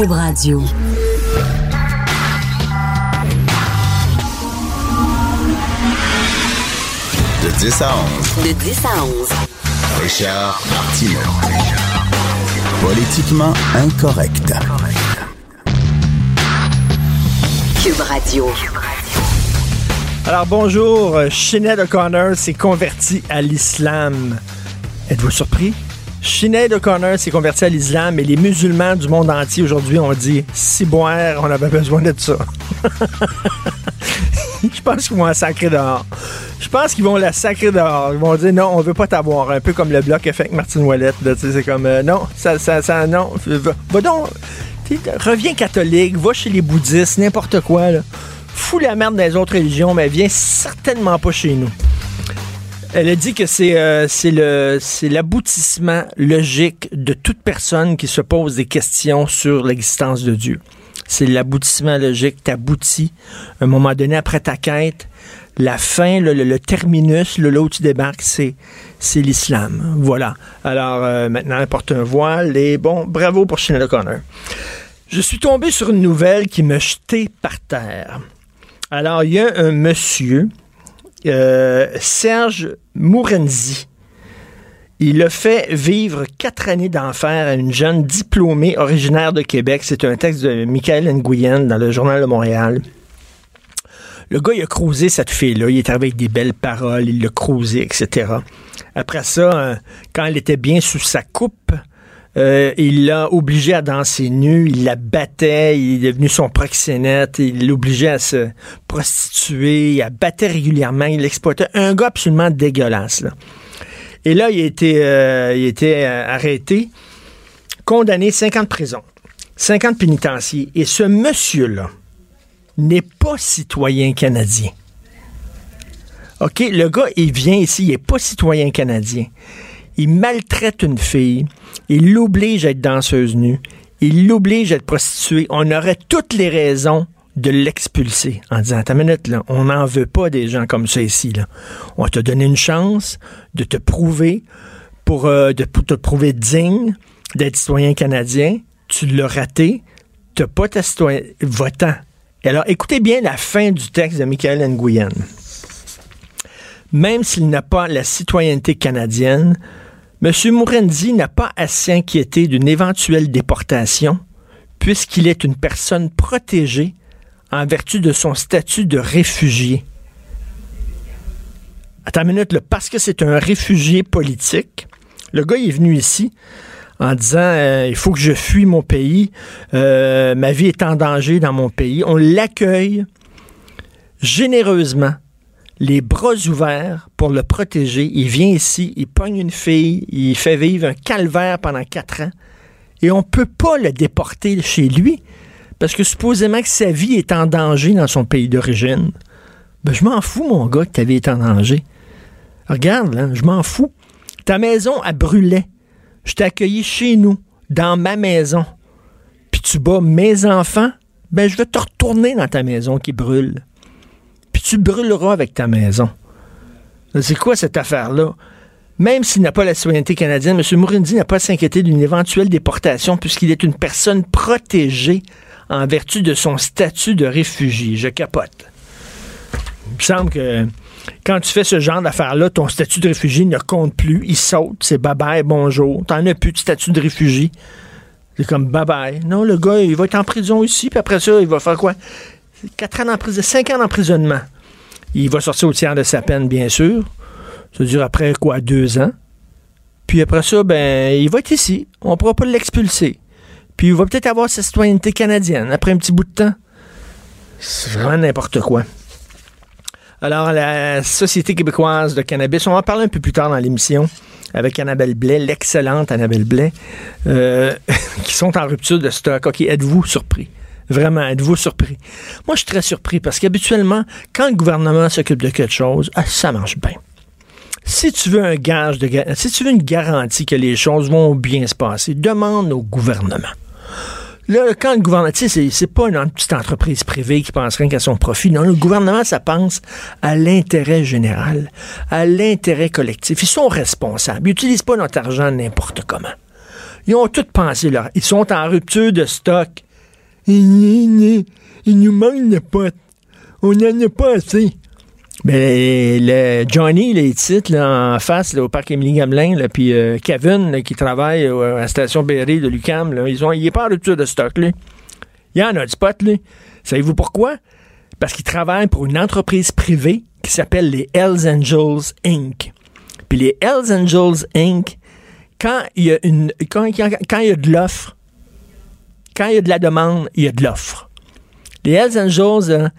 Cube Radio. De 10 à 11. De 10 à 11. Richard Martineau. Politiquement incorrect. Cube Radio. Alors bonjour, Sinead O'Connor s'est convertie à l'islam. Êtes-vous surpris? Sinead O'Connor s'est convertie à l'islam et les musulmans du monde entier aujourd'hui ont dit si boire, on avait besoin de ça. Je pense qu'ils vont la sacrer dehors. Je pense qu'ils vont la sacrer dehors. Ils vont dire non, on veut pas t'avoir. Un peu comme le bloc a fait avec Martine Ouellette. C'est comme euh, non, ça, ça, ça, non. Va, va donc, reviens catholique, va chez les bouddhistes, n'importe quoi. Là. Fous la merde les autres religions, mais viens certainement pas chez nous. Elle a dit que c'est euh, c'est l'aboutissement logique de toute personne qui se pose des questions sur l'existence de Dieu. C'est l'aboutissement logique. T'aboutis un moment donné après ta quête. La fin, le, terminus, le là où tu débarques, c'est l'islam. Voilà. Alors euh, maintenant, elle porte un voile et bon, bravo pour Sinead O'Connor. Je suis tombé sur une nouvelle qui m'a jeté par terre. Alors, il y a un monsieur euh, Serge Mourenzi. Il a fait vivre quatre années d'enfer à une jeune diplômée originaire de Québec. C'est un texte de Michael Nguyen dans le Journal de Montréal. Le gars, il a croisé cette fille-là. Il est avec des belles paroles. Il l'a croisé, etc. Après ça, euh, quand elle était bien sous sa coupe, euh, il l'a obligée à danser nue, il la battait, il est devenu son proxénète, il l'obligeait à se prostituer, il la battait régulièrement, il l'exploitait. Un gars absolument dégueulasse. Et là, il a été, euh, il euh, arrêté, condamné 5 ans de prison, 5 ans de pénitencier. Et ce monsieur-là n'est pas citoyen canadien. OK, le gars, il vient ici, il n'est pas citoyen canadien. Il maltraite une fille, il l'oblige à être danseuse nue, il l'oblige à être prostituée. On aurait toutes les raisons de l'expulser en disant, ta minute, là, on n'en veut pas des gens comme ça ici. On t'a donné une chance de te prouver, pour, euh, de, pour te prouver digne d'être citoyen canadien. Tu l'as raté. Tu n'as pas ta citoyen votant. Alors, écoutez bien la fin du texte de Michael Nguyen. Même s'il n'a pas la citoyenneté canadienne, M. Mourendi n'a pas à s'inquiéter d'une éventuelle déportation puisqu'il est une personne protégée en vertu de son statut de réfugié. Attends une minute, parce que c'est un réfugié politique, le gars est venu ici en disant euh, il faut que je fuis mon pays, euh, ma vie est en danger dans mon pays. On l'accueille généreusement, les bras ouverts pour le protéger. Il vient ici, il pogne une fille, il fait vivre un calvaire pendant quatre ans et on ne peut pas le déporter chez lui parce que supposément que sa vie est en danger dans son pays d'origine. Ben, je m'en fous, mon gars, que ta vie est en danger. Regarde, je m'en fous. Ta maison, elle brûlait. Je t'ai accueilli chez nous, dans ma maison. Puis tu bats mes enfants, ben je vais te retourner dans ta maison qui brûle. Tu brûleras avec ta maison. C'est quoi cette affaire-là? Même s'il n'a pas la citoyenneté canadienne, M. Mourendi n'a pas à s'inquiéter d'une éventuelle déportation puisqu'il est une personne protégée en vertu de son statut de réfugié. Je capote. Il me semble que quand tu fais ce genre d'affaires-là, ton statut de réfugié ne compte plus. Il saute. C'est bye-bye, bonjour. T'en as plus de statut de réfugié. C'est comme bye-bye. Non, le gars, il va être en prison ici, puis après ça, il va faire quoi? 4 ans d'emprisonnement, 5 ans d'emprisonnement. Il va sortir au tiers de sa peine, bien sûr. Ça dure après quoi? Deux ans. Puis après ça, ben, il va être ici. On ne pourra pas l'expulser. Puis il va peut-être avoir sa citoyenneté canadienne après un petit bout de temps. C'est vraiment n'importe quoi. Alors, la Société québécoise de cannabis, on va en parler un peu plus tard dans l'émission. avec Annabelle Blais, l'excellente Annabelle Blais, euh, qui sont en rupture de stock. OK, êtes-vous surpris? Vraiment, êtes-vous surpris? Moi, je suis très surpris parce qu'habituellement, quand le gouvernement s'occupe de quelque chose, ah, ça marche bien. Si tu veux un gage de si tu veux une garantie que les choses vont bien se passer, demande au gouvernement. Là, quand le gouvernement, tu sais, c'est pas une petite entreprise privée qui pense rien qu'à son profit. Non, le gouvernement, ça pense à l'intérêt général, à l'intérêt collectif. Ils sont responsables. Ils n'utilisent pas notre argent n'importe comment. Ils ont tout pensé là. Ils sont en rupture de stock. Il, nous manque de potes. On n'en a pas assez. Ben, le Johnny, les titres là, en face au parc Émilie Gamelin, puis euh, Kevin qui travaille à la station Berry de Lucam, ils ont, il n'est pas en rupture de stock. Là. Il y en a du spot. Là. Savez-vous pourquoi? Parce qu'il travaille pour une entreprise privée qui s'appelle les Hells Angels Inc. Puis les Hells Angels Inc., quand il y a, une, quand, quand il y a de l'offre, quand il y a de la demande, il y a de l'offre. Les Hells Angels, hein,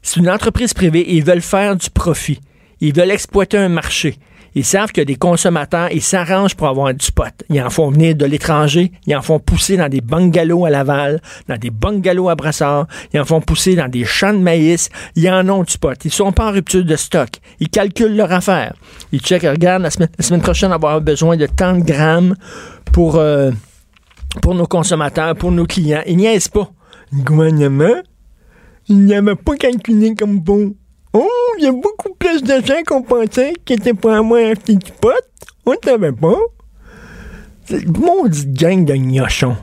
c'est une entreprise privée ils veulent faire du profit. Ils veulent exploiter un marché. Ils savent que des consommateurs, ils s'arrangent pour avoir du pot. Ils en font venir de l'étranger, ils en font pousser dans des bungalows à Laval, dans des bungalows à Brassard, ils en font pousser dans des champs de maïs, ils en ont du pot. Ils sont pas en rupture de stock. Ils calculent leur affaire. Ils checkent, regardent, la semaine, prochaine, on va avoir besoin de tant de grammes pour, euh, pour nos consommateurs, pour nos clients. Ils niaisent pas. Le gouvernement, il n'y avait pas calculé comme bon. Oh, il y a beaucoup plus de gens qu'on pensait qui étaient pour avoir acheter du pot. On ne savait pas. Maudite gang de gnochons.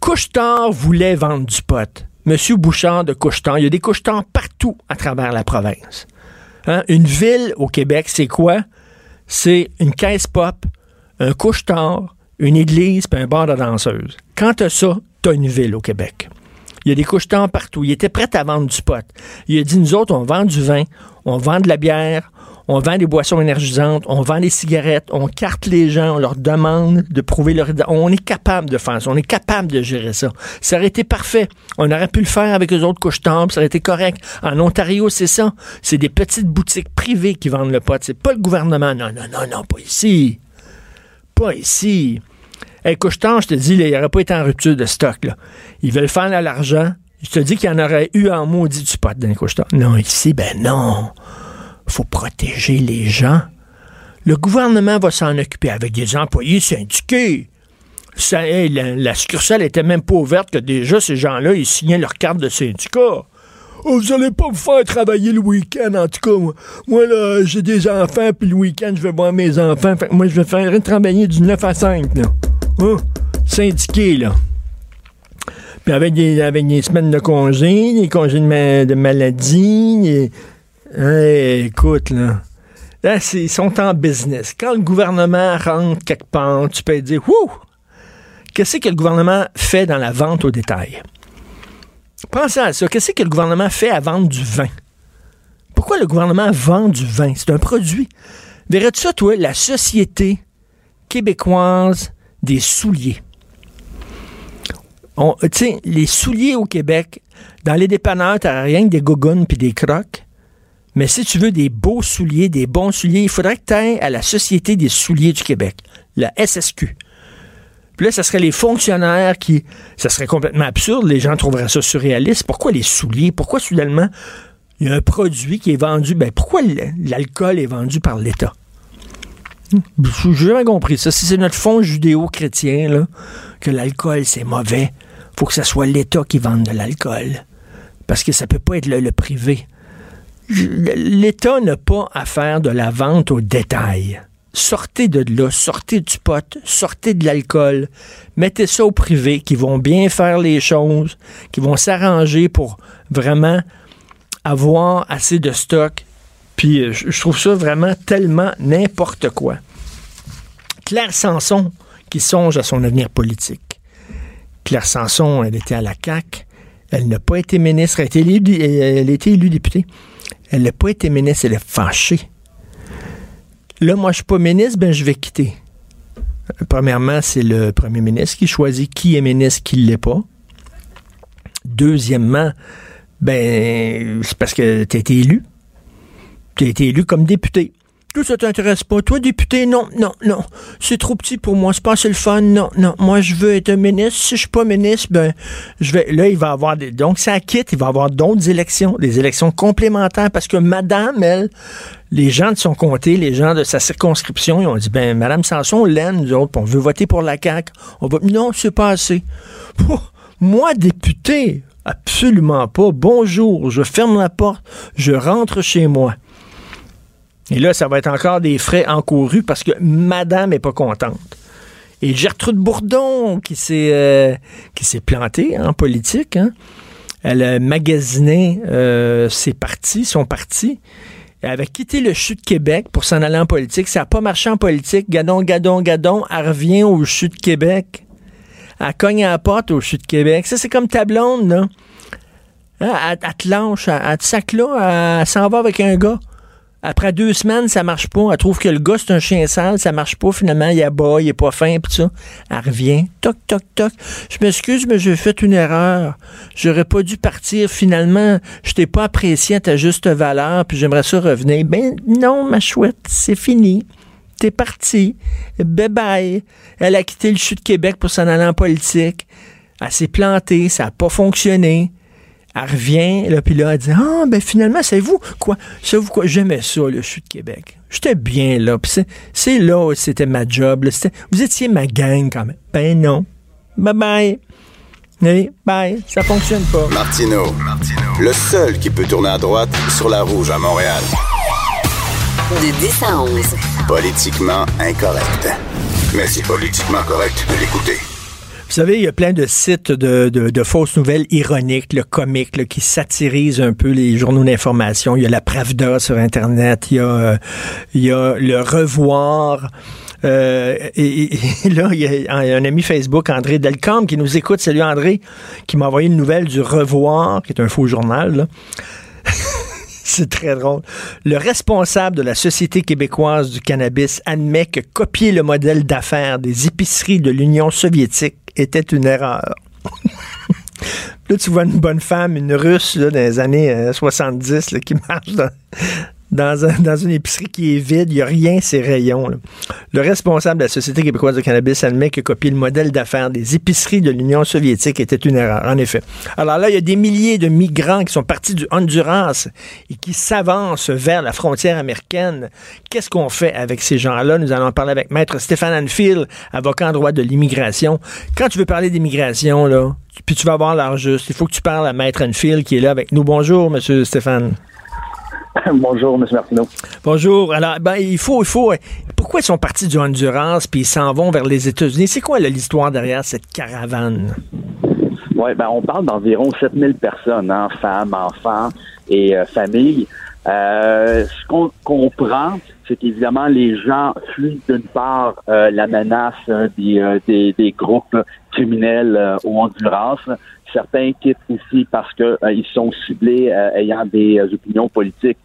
Couchetard voulait vendre du pot. Monsieur Bouchard de Couchetard. Il y a des couchetars partout à travers la province. Hein? Une ville au Québec, c'est quoi? C'est une caisse pop, un couchetard, une église, puis un bar de danseuse. Quand t'as ça, t'as une ville au Québec. Il y a des couches-temps partout. Il était prêt à vendre du pot. Il a dit, nous autres, on vend du vin, on vend de la bière, on vend des boissons énergisantes, on vend des cigarettes, on carte les gens, on leur demande de prouver leur... On est capable de faire ça, on est capable de gérer ça. Ça aurait été parfait. On aurait pu le faire avec les autres couches ça aurait été correct. En Ontario, c'est ça. C'est des petites boutiques privées qui vendent le pot. C'est pas le gouvernement. Non, non, non, non, pas ici. Pas ici. Hey, Coucheton, je te dis, il n'aurait pas été en rupture de stock. Là. Ils veulent faire de l'argent. Je te dis qu'il y en aurait eu en maudit du pot dans les couchetons. Non, ici, ben non. faut protéger les gens. Le gouvernement va s'en occuper avec des employés syndiqués. Ça, la, la, succursale était même pas ouverte que déjà ces gens-là, ils signaient leur carte de syndicat. Oh, vous allez pas me faire travailler le week-end, en tout cas. Moi, là, j'ai des enfants, puis le week-end, je vais voir mes enfants. Moi, je vais faire travailler du 9 à 5, là. Hein? Syndiqué, là. Puis avec des, avec des semaines de congés, des congés de, maladie. écoute, là. Là, ils sont en business. Quand le gouvernement rentre quelque part, tu peux dire, Wouh! Qu'est-ce que le gouvernement fait dans la vente au détail? Pensez à ça. Qu'est-ce que le gouvernement fait à vendre du vin? Pourquoi le gouvernement vend du vin? C'est un produit. Verrais-tu ça, toi, la société québécoise des souliers? Sais, les souliers au Québec, dans les dépanneurs, t'as rien que des gogoons puis des crocs. Mais si tu veux des beaux souliers, des bons souliers, il faudrait que tu ailles à la Société des souliers du Québec, la SSQ. Puis là, ce serait les fonctionnaires qui. Ça serait complètement absurde. Les gens trouveraient ça surréaliste. Pourquoi les souliers? Pourquoi soudainement il y a un produit qui est vendu? Ben, pourquoi l'alcool est vendu par l'État? J'ai jamais compris ça. Si c'est notre fond judéo-chrétien, que l'alcool, c'est mauvais, faut que ce soit l'État qui vende de l'alcool. Parce que ça peut pas être le privé. L'État n'a pas à faire de la vente au détail sortez de là, sortez du pot, sortez de l'alcool, mettez ça au privé, qui vont bien faire les choses, qui vont s'arranger pour vraiment avoir assez de stock. Puis euh, je trouve ça vraiment tellement n'importe quoi. Claire Sanson, qui songe à son avenir politique. Claire Sanson, elle était à la CAQ. Elle n'a pas été ministre. Elle a été élue, elle élue députée. Elle n'a pas été ministre. Elle est fâchée Là, moi, je suis pas ministre, ben je vais quitter. Premièrement, c'est le premier ministre qui choisit qui est ministre, qui ne l'est pas. Deuxièmement, ben, c'est parce que tu as été élu. Tu as été élu comme député. Tout ça t'intéresse pas. Toi, député, non, non, non. C'est trop petit pour moi. C'est pas assez le fun. Non, non. Moi, je veux être ministre. Si je suis pas ministre, ben, je vais. Là, il va avoir des. Donc, ça quitte. Il va avoir d'autres élections, des élections complémentaires, parce que Madame, elle, les gens de son comté, les gens de sa circonscription, ils ont dit, ben, Madame Sanson, on l'aime, nous autres, on veut voter pour la CAQ. On va. Non, c'est pas assez. moi, député, absolument pas. Bonjour, je ferme la porte, je rentre chez moi. Et là, ça va être encore des frais encourus parce que madame n'est pas contente. Et Gertrude Bourdon, qui s'est euh, qui s'est plantée en politique, hein. elle a magasiné euh, ses partis, son parti. Elle avait quitté le CHU de Québec pour s'en aller en politique. Ça n'a pas marché en politique. Gadon, gadon, gadon, elle revient au CHU de Québec. Elle cogne à la porte au CHU de Québec. Ça, c'est comme ta blonde, là. Hein, elle, te lâche, elle, te sac là, elle s'en va avec un gars. Après deux semaines, ça marche pas. Elle trouve que le gars, c'est un chien sale, ça marche pas. Finalement, il est bas, il est pas fin, pis ça. Elle revient. Toc, toc, toc. Je m'excuse, mais j'ai fait une erreur. J'aurais pas dû partir. Finalement, je t'ai pas apprécié à ta juste valeur, puis j'aimerais ça revenir. Ben non, ma chouette, c'est fini. T'es parti. Bye bye. Elle a quitté le CHU de Québec pour s'en aller en politique. Elle s'est plantée, ça a pas fonctionné. Elle revient, là, puis là, elle dit Ah, ben finalement, c'est vous quoi? C'est vous quoi? J'aimais ça, le chute de Québec. J'étais bien là. Puis c'est là où c'était ma job. vous étiez ma gang quand même. Ben non. Bye bye. Allez, bye. Ça fonctionne pas. Martino, le seul qui peut tourner à droite sur la rouge à Montréal. De 10 à 11. Politiquement incorrect. Mais c'est politiquement correct de l'écouter. Vous savez, il y a plein de sites de, fausses nouvelles ironiques, le comique, qui satirisent un peu les journaux d'information. Il y a la Pravda sur Internet, il y a, euh, il y a le Revoir. Euh, et, là, il y a un, ami Facebook, André Delcamp, qui nous écoute. Salut André, qui m'a envoyé une nouvelle du Revoir, qui est un faux journal. C'est très drôle. Le responsable de la Société québécoise du cannabis admet que copier le modèle d'affaires des épiceries de l'Union soviétique était une erreur. là, tu vois une bonne femme, une russe là, dans les années 70 euh, qui marche dans, dans, une épicerie qui est vide, il n'y a rien, ces rayons. Le responsable de la Société québécoise de cannabis admet que copier le modèle d'affaires des épiceries de l'Union soviétique était une erreur, en effet. Alors là, il y a des milliers de migrants qui sont partis du Honduras et qui s'avancent vers la frontière américaine. Qu'est-ce qu'on fait avec ces gens-là? Nous allons en parler avec Maître Stéphane Anfield, avocat en droit de l'immigration. Quand tu veux parler d'immigration, là, puis tu vas avoir l'art juste, il faut que tu parles à Maître Anfield qui est là avec nous. Bonjour, Monsieur Stéphane. Bonjour, M. Martineau. Bonjour. Alors, ben, il faut, il faut. Pourquoi ils sont partis du Honduras puis ils s'en vont vers les États-Unis? C'est quoi l'histoire derrière cette caravane? Oui, ben, on parle d'environ 7000 personnes, hein, femmes, enfants et euh, familles. Euh, ce qu'on comprend, c'est qu'évidemment, les gens fuient d'une part euh, la menace des, des, des, groupes criminels au Honduras, Certains quittent aussi parce qu'ils euh, sont ciblés euh, ayant des euh, opinions politiques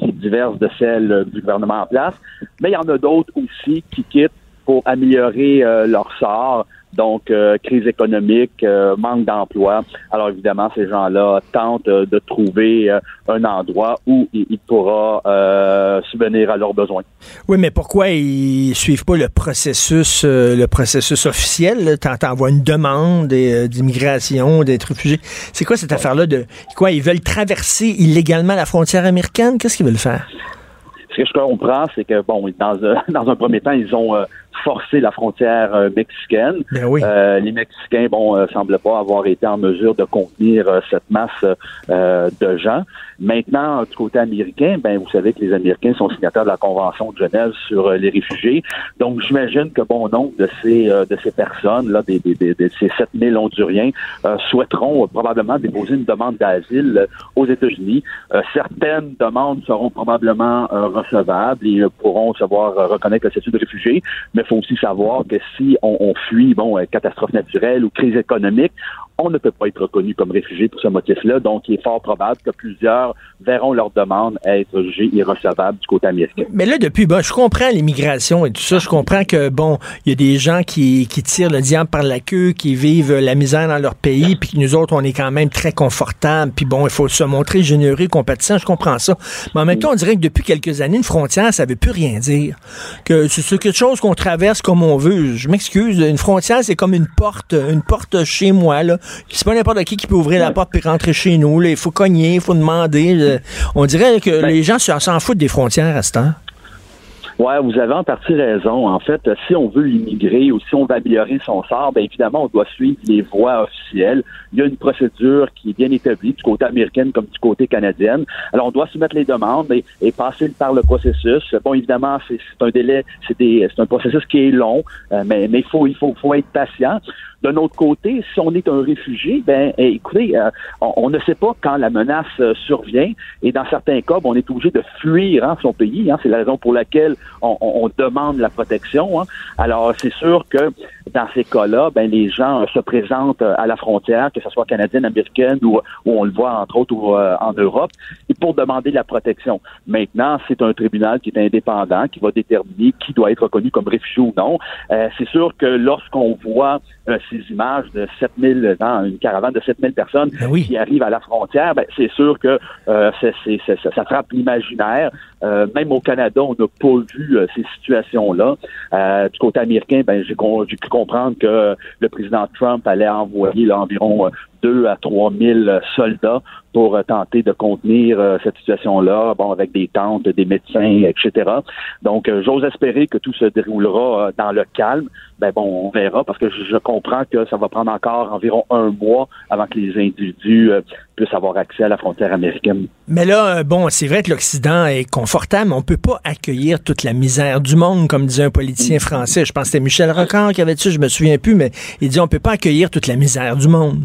qui divergent de celles du gouvernement en place. Mais il y en a d'autres aussi qui quittent pour améliorer leur sort, donc, euh, crise économique, euh, manque d'emploi. Alors, évidemment, ces gens-là tentent euh, de trouver un endroit où ils, pourront subvenir à leurs besoins. Oui, mais pourquoi ils suivent pas le processus, le processus officiel? T'envoies une demande d'immigration, d'être réfugié. C'est quoi cette affaire-là de quoi? Ils veulent traverser illégalement la frontière américaine? Qu'est-ce qu'ils veulent faire? Ce que je comprends, c'est que, bon, dans, dans un premier temps, ils ont forcer la frontière euh, mexicaine. Ben oui. Euh, les Mexicains, bon, euh, semblent pas avoir été en mesure de contenir cette masse de gens. Maintenant, du côté américain, ben vous savez que les Américains sont signataires de la Convention de Genève sur les réfugiés. Donc, j'imagine que bon nombre de ces de ces personnes là, des, des, des, de ces 7000 Honduriens, souhaiteront probablement déposer une demande d'asile aux États-Unis. certaines demandes seront probablement recevables et pourront savoir reconnaître le statut de réfugié, mais Il faut aussi savoir que si on, fuit, bon, catastrophe naturelle ou crise économique, on ne peut pas être reconnu comme réfugié pour ce motif-là. Donc, il est fort probable que plusieurs verront leur demande être jugée irrecevable du côté américain. Mais là, depuis, bon, je comprends l'immigration et tout ça. Je comprends que, bon, il y a des gens qui, tirent le diable par la queue, qui vivent la misère dans leur pays, puis nous autres, on est quand même très confortables. Puis bon, il faut se montrer généreux, compatissant. Je comprends ça. Mais en même temps, on dirait que depuis quelques années, une frontière, ça veut plus rien dire. Que c'est quelque chose qu'on comme on veut. Je m'excuse. Une frontière, c'est comme une porte, une porte chez moi, là. C'est pas n'importe qui qui peut ouvrir la porte et rentrer chez nous. Il faut cogner, il faut demander. On dirait que ben les gens s'en foutent des frontières à ce temps. Oui, vous avez en partie raison. En fait, si on veut immigrer ou si on veut améliorer son sort, bien évidemment, on doit suivre les voies officielles. Il y a une procédure qui est bien établie du côté américain comme du côté canadien. Alors, on doit soumettre les demandes et, passer par le processus. Bon, évidemment, c'est un délai, c'est un processus qui est long, euh, mais, mais il faut, il faut, faut être patient. D'un autre côté, si on est un réfugié, ben eh, écoutez, euh, on, ne sait pas quand la menace euh, survient et dans certains cas, ben, on est obligé de fuir hein, son pays. Hein, c'est la raison pour laquelle on, demande la protection. Hein. Alors c'est sûr que dans ces cas-là, ben les gens se présentent à la frontière, que ce soit canadienne, américaine ou, on le voit entre autres euh, en Europe, et pour demander la protection. Maintenant, c'est un tribunal qui est indépendant, qui va déterminer qui doit être reconnu comme réfugié ou non. c'est sûr que lorsqu'on voit ces images de 7000, dans une caravane de 7000 personnes ben qui arrivent à la frontière, ben, c'est sûr que euh, ça, frappe l'imaginaire. Euh, même au Canada, on n'a pas vu euh, ces situations-là. du côté américain, ben, j'ai pu comprendre que le président Trump allait envoyer là, environ 2 à 3 000 soldats pour euh, tenter de contenir euh, cette situation-là, bon, avec des tentes, des médecins, etc. Donc, euh, j'ose espérer que tout se déroulera dans le calme. Ben bon, on verra parce que je comprends que ça va prendre encore environ un mois avant que les individus puissent avoir accès à la frontière américaine. Mais là, bon, c'est vrai que l'Occident est confortable, mais on peut pas accueillir toute la misère du monde, comme disait un politicien français. Je pense que c'était Michel Rocard qui avait dit ça, je me souviens plus, mais il dit on peut pas accueillir toute la misère du monde.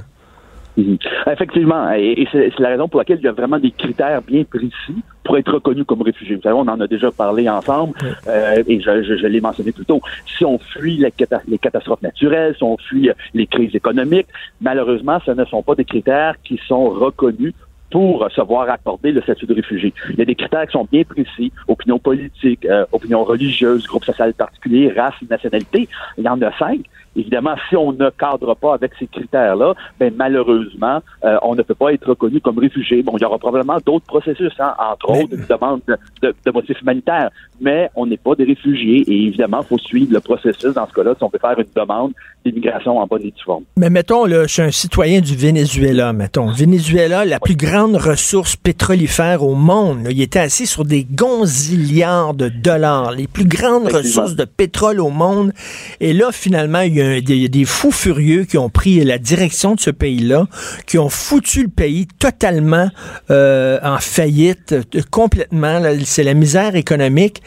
Mhm. Effectivement, et, c'est la raison pour laquelle il y a vraiment des critères bien précis pour être reconnu comme réfugié. Vous savez, on en a déjà parlé ensemble, euh, et je, je, l'ai mentionné plus tôt. Si on fuit les, les, catastrophes naturelles, si on fuit les crises économiques, malheureusement, ce ne sont pas des critères qui sont reconnus pour se voir accorder le statut de réfugié. Il y a des critères qui sont bien précis, opinion politique, euh, opinion religieuse, groupe social particulier, race, nationalité. Il y en a cinq. Évidemment, si on ne cadre pas avec ces critères-là, ben malheureusement, euh, on ne peut pas être reconnu comme réfugié. Bon, il y aura probablement d'autres processus, hein, entre autres une demande de, de, motifs humanitaires, mais on n'est pas des réfugiés et évidemment, il faut suivre le processus dans ce cas-là si on peut faire une demande d'immigration en bonne et due forme. Mais mettons, là, je suis un citoyen du Venezuela, mettons. Venezuela, la plus grande ressource pétrolifère au monde. il était assis sur des gonzillards de dollars, les plus grandes ressources de pétrole au monde. Et là, finalement, il y a il y a des fous furieux qui ont pris la direction de ce pays-là, qui ont foutu le pays totalement euh, en faillite, euh, complètement. C'est la misère économique.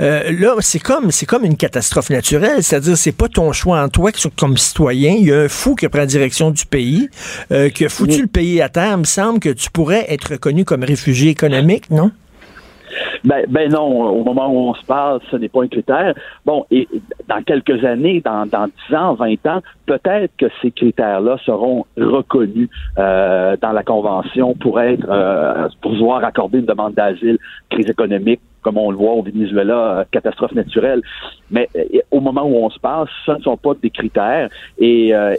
Euh, là, c'est comme c'est comme une catastrophe naturelle, c'est-à-dire c'est pas ton choix en toi comme citoyen. Il y a un fou qui prend la direction du pays, qui a foutu le pays à terre. Il me semble que tu pourrais être reconnu comme réfugié économique, non? Ben, ben non, au moment où on se parle, ce n'est pas un critère. Bon, et dans quelques années, dans, dans 10 ans, 20 ans, peut-être que ces critères-là seront reconnus euh, dans la Convention pour être euh, pour pouvoir accorder une demande d'asile, crise économique, comme on le voit au Venezuela, euh, catastrophe naturelle. Mais euh, au moment où on se passe, ce ne sont pas des critères. Et, euh,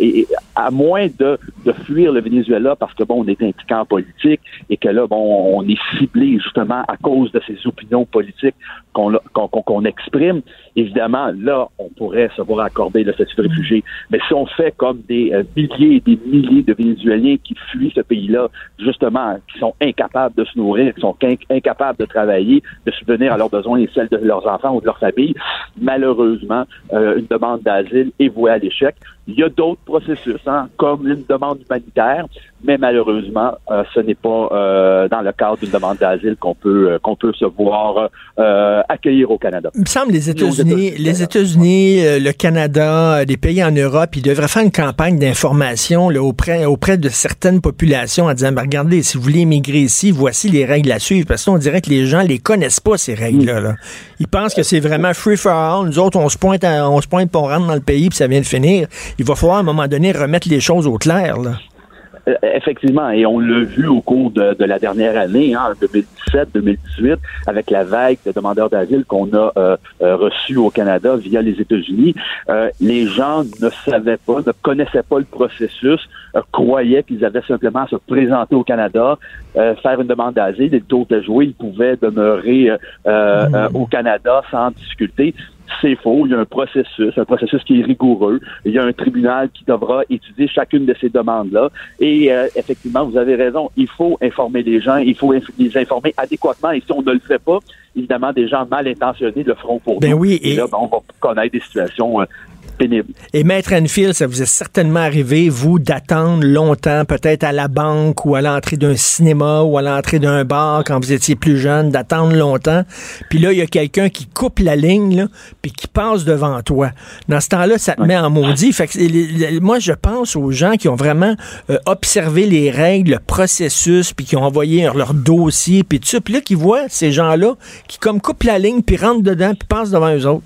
à moins de, de, fuir le Venezuela parce que bon, on est impliqué en politique et que là, bon, on est ciblé justement à cause de ces opinions politiques qu'on exprime, évidemment, là, on pourrait se voir accorder le statut de réfugié. Mais si on fait comme des milliers et des milliers de Vénézuéliens qui fuient ce pays-là, justement, qui sont incapables de se nourrir, qui sont incapables de travailler, de se à leurs besoins et celles de leurs enfants ou de leur famille. Malheureusement, euh, une demande d'asile est vouée à l'échec. Il y a d'autres processus, hein, comme une demande humanitaire, mais malheureusement, euh, ce n'est pas euh, dans le cadre d'une demande d'asile qu'on peut euh, qu'on peut se voir accueillir au Canada. Il me semble les États-Unis, les États-Unis, le Canada, les pays en Europe, ils devraient faire une campagne d'information auprès auprès de certaines populations en disant ben, regardez, si vous voulez immigrer ici, voici les règles à suivre. Parce qu'on dirait que les gens les connaissent pas ces règles-là. Là. Ils pensent que c'est vraiment free for all. Nous autres, on se pointe, on se pointe, pour on rentre dans le pays, puis ça vient de finir. Il va falloir à un moment donné remettre les choses au clair. Là. Euh, effectivement, et on l'a vu au cours de, la dernière année, hein, 2017-2018, avec la vague de demandeurs d'asile qu'on a euh, euh, reçus au Canada via les États-Unis. les gens ne savaient pas, ne connaissaient pas le processus, croyaient qu'ils avaient simplement à se présenter au Canada, faire une demande d'asile, et le tour de jouer, ils pouvaient demeurer mmh. au Canada sans difficulté c'est faux. Il y a un processus, un processus qui est rigoureux. Il y a un tribunal qui devra étudier chacune de ces demandes-là. Et euh, effectivement, vous avez raison. Il faut informer les gens. Il faut les informer adéquatement. Et si on ne le fait pas, évidemment, des gens mal intentionnés le feront pour ben nous. Oui, et, là, ben, on va connaître des situations euh, et Maître Enfield, ça vous est certainement arrivé, vous, d'attendre longtemps, peut-être à la banque ou à l'entrée d'un cinéma ou à l'entrée d'un bar quand vous étiez plus jeune, d'attendre longtemps. Puis là, il y a quelqu'un qui coupe la ligne, là, puis qui passe devant toi. Dans ce temps-là, ça te met en maudit. Fait que, moi, je pense aux gens qui ont vraiment euh, observé les règles, le processus, puis qui ont envoyé leur dossier, puis tout ça. Puis là, qui voient ces gens-là qui, comme, coupent la ligne, puis rentrent dedans, puis passent devant eux autres.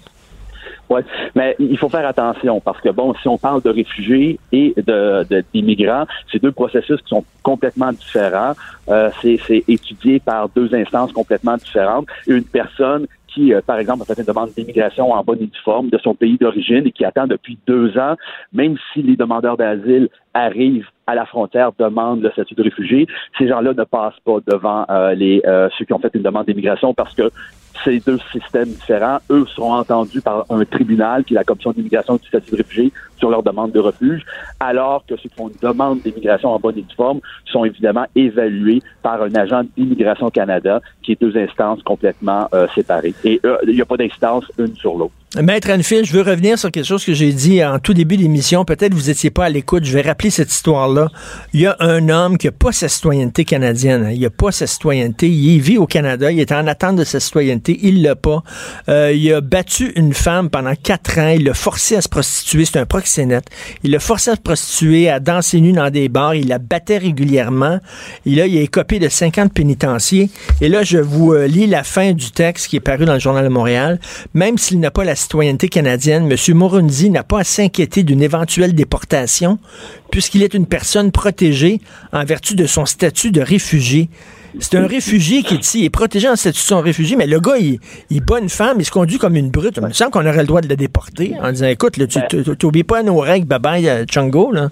Mais il faut faire attention parce que, bon, si on parle de réfugiés et de, d'immigrants, c'est deux processus qui sont complètement différents. Euh, c'est, c'est étudié par deux instances complètement différentes. Une personne qui, euh, par exemple, a fait une demande d'immigration en bonne et due forme de son pays d'origine et qui attend depuis deux ans, même si les demandeurs d'asile arrivent à la frontière, demandent le statut de réfugié, ces gens-là ne passent pas devant euh, les ceux qui ont fait une demande d'immigration parce que ces deux systèmes différents, eux seront entendus par un tribunal, qui est la Commission d'immigration et du statut de réfugié, sur leur demande de refuge, alors que ceux qui font une demande d'immigration en bonne et due forme sont évidemment évalués par un agent d'immigration Canada, qui est deux instances complètement euh, séparées. Et euh, il n'y a pas d'instance une sur l'autre. Maître Anfield, je veux revenir sur quelque chose que j'ai dit en tout début d'émission. Peut-être vous n'étiez pas à l'écoute. Je vais rappeler cette histoire-là. Il y a un homme qui n'a pas sa citoyenneté canadienne. Hein. Il n'a pas sa citoyenneté. Il vit au Canada. Il est en attente de sa citoyenneté. Il l'a pas. Euh, il a battu une femme pendant quatre ans. Il l'a forcé à se prostituer. C'est un proxénète. Il l'a forcé à se prostituer, à danser nu dans des bars. Il la battait régulièrement. Et là, il a écopé de 50 pénitenciers. Et là, je vous euh, lis la fin du texte qui est paru dans le Journal de Montréal. Même s'il n'a pas la citoyenneté canadienne, M. Morunzi n'a pas à s'inquiéter d'une éventuelle déportation puisqu'il est une personne protégée en vertu de son statut de réfugié. C'est un réfugié qui est ici, il est protégé en statut de son réfugié, mais le gars, il, il bat une femme, il se conduit comme une brute. Il me semble qu'on aurait le droit de le déporter en disant, écoute, tu n'oublies pas nos règles, bye bye, euh, Chungo, là.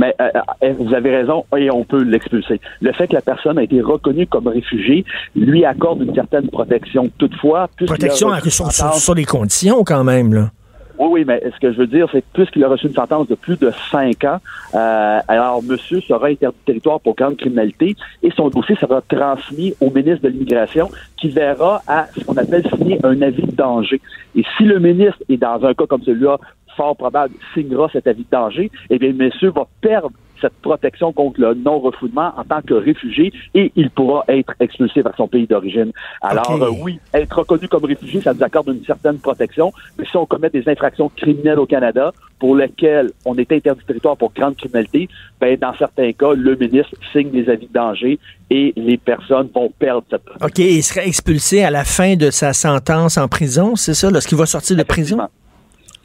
Mais euh, euh, vous avez raison, et on peut l'expulser. Le fait que la personne a été reconnue comme réfugiée lui accorde une certaine protection. Toutefois, protection sur, sur, les conditions quand même là. Oui, oui, mais ce que je veux dire, c'est que puisqu'il a reçu une sentence de plus de cinq ans, euh, alors monsieur sera interdit de territoire pour grande criminalité et son dossier sera transmis au ministre de l'Immigration qui verra à ce qu'on appelle signer un avis de danger. Et si le ministre est dans un cas comme celui-là fort probable, signera cet avis de danger, eh bien, monsieur va perdre cette protection contre le non-refoulement en tant que réfugié et il pourra être expulsé vers son pays d'origine. Alors euh, oui, être reconnu comme réfugié, ça nous accorde une certaine protection, mais si on commet des infractions criminelles au Canada pour lesquelles on est interdit de territoire pour grande criminalité, ben dans certains cas, le ministre signe des avis de danger et les personnes vont perdre cette protection. OK, il serait expulsé à la fin de sa sentence en prison, c'est ça, lorsqu'il va sortir de prison?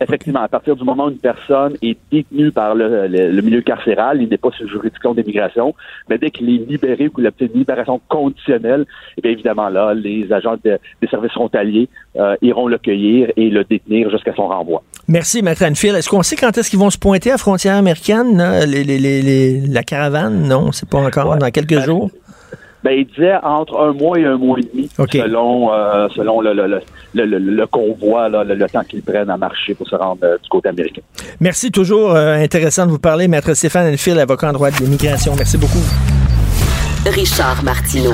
Effectivement, à partir du moment où une personne est détenue par le, milieu carcéral, il n'est pas sous juridiction d'immigration, mais dès qu'il est libéré ou qu'il a une libération conditionnelle, eh bien évidemment là, les agents des services frontaliers euh, iront le cueillir et le détenir jusqu'à son renvoi. Merci, Maître Anfield. Est-ce qu'on sait quand est-ce qu'ils vont se pointer à la frontière américaine, la caravane? Non, c'est pas encore, dans quelques ben, jours? Ben, il disait entre un mois et un mois et demi, selon, euh, selon le, le, le, le convoi, là, le, temps qu'ils prennent à marcher pour se rendre euh, du côté américain. Merci, toujours euh, intéressant de vous parler, Maître Stéphane Enfield, avocat en droit de l'immigration. Merci beaucoup. Richard Martineau.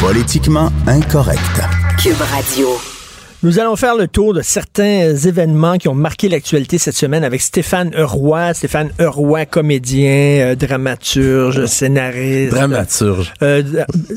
Politiquement incorrect. Cube Radio. Nous allons faire le tour de certains événements qui ont marqué l'actualité cette semaine avec Stéphane Roy. Stéphane Roy, comédien, euh, dramaturge, scénariste. Dramaturge. Euh,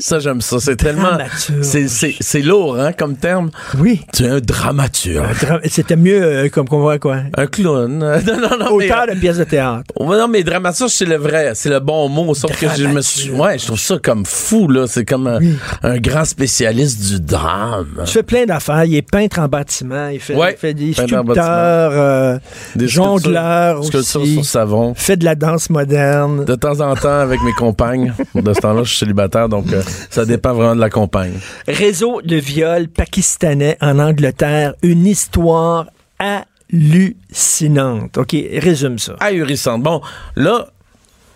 Ça, j'aime ça. C'est tellement. Dramaturge. C'est, lourd, hein, comme terme. oui. Tu es un dramaturge. Dra- C'était mieux euh, comme qu'on voit quoi. Un clown. non, non, non. mais- Auteur de pièces de théâtre. Non, mais dramaturge, c'est le vrai, c'est le bon mot. Sauf que je me suis, ouais, je trouve ça comme fou, là. C'est comme un, un grand spécialiste du drame. Il fait plein d'affaires. Il est peintre en bâtiment. Il fait, Ouais, il fait des sculpteurs, euh, Des jongleurs sculptures- aussi. sur savon. fait de la danse moderne. De temps en temps, avec mes compagnes. De ce temps-là, je suis célibataire, donc euh, ça dépend vraiment de la compagne. Réseau de viol pakistanais en Angleterre. Une histoire hallucinante. OK, résume ça. Ahurissant. Bon, là,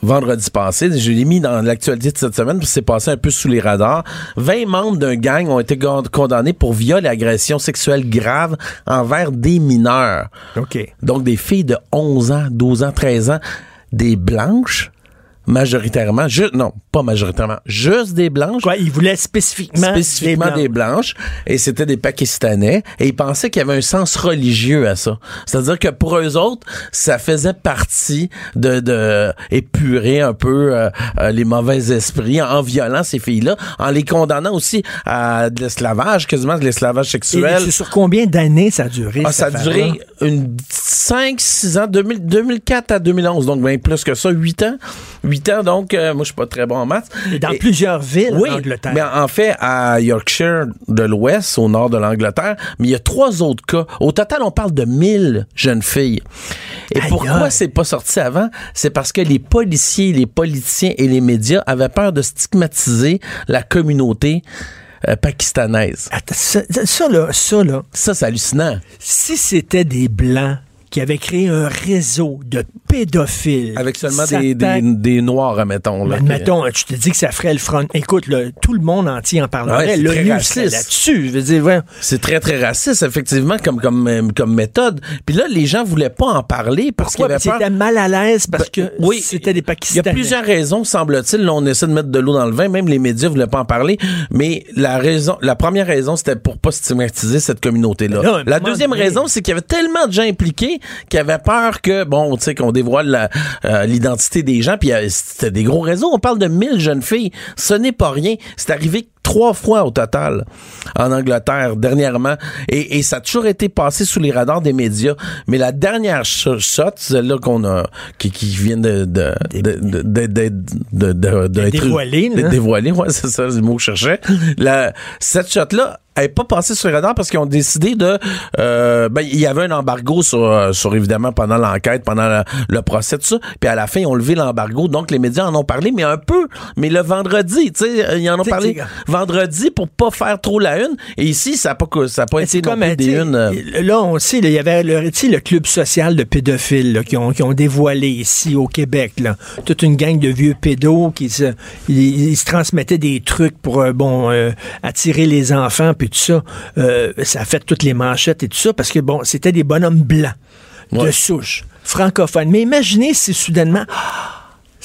vendredi passé, je l'ai mis dans l'actualité de cette semaine, puis c'est passé un peu sous les radars. 20 membres d'un gang ont été con- condamnés pour viol et agression sexuelle grave envers des mineurs. OK. Donc, des filles de 11 ans, 12 ans, 13 ans, des blanches, majoritairement, ju- non, pas majoritairement, juste des blanches. Quoi, il voulait spécifiquement, spécifiquement des des Blancs. blanches et c'était des Pakistanais et ils pensaient qu'il y avait un sens religieux à ça. C'est-à-dire que pour eux autres, ça faisait partie de, de épurer un peu euh, euh, les mauvais esprits en violant ces filles-là, en les condamnant aussi à de l'esclavage, quasiment de l'esclavage Et sexuel. sur combien d'années ça a duré? Ah, ça a duré une 5, 6 ans, 2000 2004 à 2011, donc bien plus que ça, 8 ans. 8 ans, donc, euh, moi, je suis pas très bon en maths. Et dans Et- plusieurs villes oui, en Angleterre. mais en fait, à Yorkshire de l'Ouest, au nord de l'Angleterre, mais il y a trois autres cas. Au total, on parle de 1000 jeunes filles. Et Aïe, pourquoi c'est pas sorti avant? C'est parce que les policiers, les politiciens et les médias avaient peur de stigmatiser la communauté euh, pakistanaise. Attends, ça, ça, là, ça, là, Ça, c'est hallucinant. si c'était des Blancs qui avaient créé un réseau de pédophiles... Avec seulement des, des, des noirs, admettons. Là, Admettons, tu te dis que ça ferait le front. Écoute, là, tout le monde entier en parlerait. Ouais, le là-dessus. Je veux dire, ouais. C'est très, très raciste, effectivement, comme, comme, euh, comme méthode. Puis là, les gens voulaient pas en parler parce qu'il y Pourquoi? avait peur... C'était mal à l'aise parce que Ben, oui, c'était des Il y a Pakistanais. plusieurs raisons, semble-t-il. Là, on essaie de mettre de l'eau dans le vin. Même les médias voulaient pas en parler. Mais la raison, la première raison, c'était pour pas stigmatiser cette communauté-là. La deuxième raison, c'est qu'il y avait tellement de gens impliqués qui avaient peur que, bon, tu sais, qu'on dévoile euh, l'identité des gens. Puis euh, c'était des gros réseaux. On parle de 1000 jeunes filles. Ce n'est pas rien. C'est arrivé trois fois au total en Angleterre dernièrement et, et ça a toujours été passé sous les radars des médias mais la dernière sh- shot celle-là qu'on a qui, qui vient de de de de dévoilée, ouais c'est ça le mot que je cherchais la cette shot là elle est pas passée sur les radars parce qu'ils ont décidé de euh, ben il y avait un embargo sur euh, sur évidemment pendant l'enquête pendant le, le procès tout ça puis à la fin ils ont levé l'embargo donc les médias en ont parlé mais un peu mais le vendredi tu sais ils en ont parlé vendredi pour pas faire trop la une. Et ici, ça n'a pas, ça a pas été non comme, plus euh, des unes. euh, Là, on sait, il y avait le, le club social de pédophiles là, qui, ont, qui ont dévoilé ici au Québec. Là. Toute une gang de vieux pédos qui se, ils, ils se transmettaient des trucs pour euh, bon euh, attirer les enfants puis tout ça. Euh, ça a fait toutes les manchettes et tout ça parce que bon, c'était des bonhommes blancs de souche, francophones. Mais imaginez si soudainement